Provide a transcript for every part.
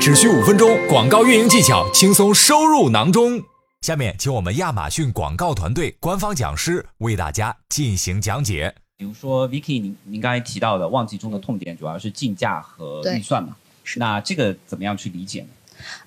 只需五分钟，广告运营技巧轻松收入囊中。下面，请我们亚马逊广告团队官方讲师为大家进行讲解。比如说，Vicky，您您刚才提到的旺季中的痛点主要是竞价和预算嘛？那这个怎么样去理解呢？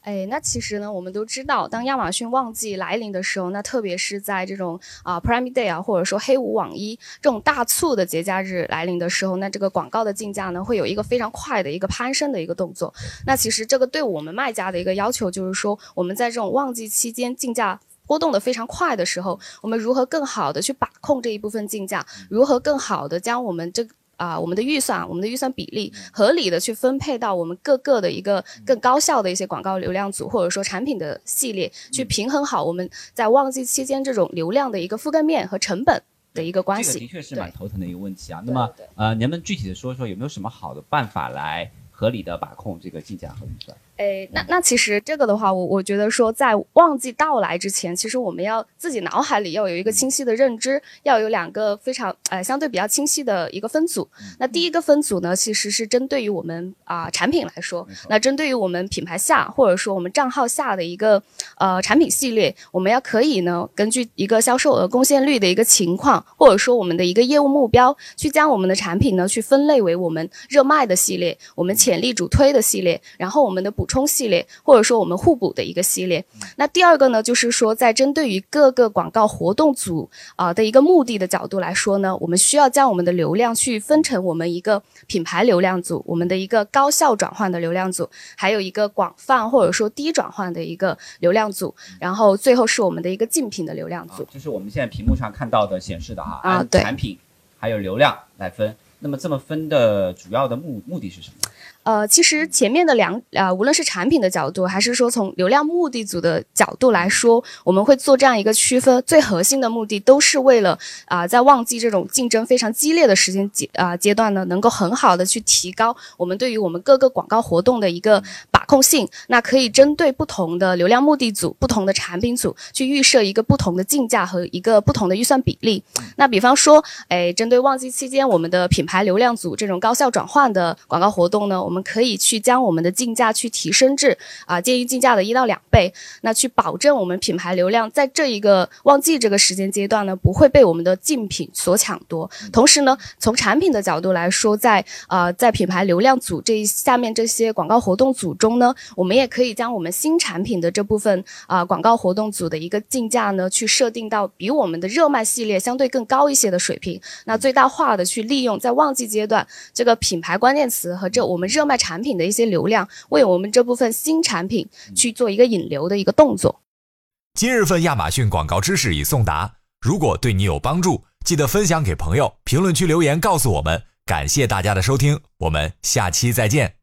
哎，那其实呢，我们都知道，当亚马逊旺季来临的时候，那特别是在这种啊 Prime Day 啊，或者说黑五、网一这种大促的节假日来临的时候，那这个广告的竞价呢，会有一个非常快的一个攀升的一个动作。那其实这个对我们卖家的一个要求就是说，我们在这种旺季期间竞价波动的非常快的时候，我们如何更好的去把控这一部分竞价，如何更好的将我们这个。啊，我们的预算，我们的预算比例合理的去分配到我们各个的一个更高效的一些广告流量组，或者说产品的系列，去平衡好我们在旺季期间这种流量的一个覆盖面和成本的一个关系。这个的确是蛮头疼的一个问题啊。那么，呃，能不能具体的说说有没有什么好的办法来合理的把控这个竞价和预算？哎，那那其实这个的话，我我觉得说，在旺季到来之前，其实我们要自己脑海里要有一个清晰的认知，要有两个非常呃相对比较清晰的一个分组。那第一个分组呢，其实是针对于我们啊产品来说，那针对于我们品牌下或者说我们账号下的一个呃产品系列，我们要可以呢根据一个销售额贡献率的一个情况，或者说我们的一个业务目标，去将我们的产品呢去分类为我们热卖的系列，我们潜力主推的系列，然后我们的补。补充系列，或者说我们互补的一个系列。那第二个呢，就是说在针对于各个广告活动组啊的一个目的的角度来说呢，我们需要将我们的流量去分成我们一个品牌流量组，我们的一个高效转换的流量组，还有一个广泛或者说低转换的一个流量组，然后最后是我们的一个竞品的流量组。就是我们现在屏幕上看到的显示的哈，按产品还有流量来分。那么这么分的主要的目目的是什么？呃，其实前面的两啊，无论是产品的角度，还是说从流量目的组的角度来说，我们会做这样一个区分。最核心的目的都是为了啊，在旺季这种竞争非常激烈的时间阶啊阶段呢，能够很好的去提高我们对于我们各个广告活动的一个把控性。那可以针对不同的流量目的组、不同的产品组去预设一个不同的竞价和一个不同的预算比例。那比方说，哎，针对旺季期间我们的品牌流量组这种高效转换的广告活动呢，我们可以去将我们的竞价去提升至啊建议竞价的一到两倍，那去保证我们品牌流量在这一个旺季这个时间阶段呢，不会被我们的竞品所抢夺。同时呢，从产品的角度来说，在啊在品牌流量组这一下面这些广告活动组中呢，我们也可以将我们新产品的这部分啊广告活动组的一个竞价呢，去设定到比我们的热卖系列相对更高一些的水平，那最大化的去利用在旺季阶段这个品牌关键词和这我们热卖产品的一些流量，为我们这部分新产品去做一个引流的一个动作。今日份亚马逊广告知识已送达，如果对你有帮助，记得分享给朋友，评论区留言告诉我们。感谢大家的收听，我们下期再见。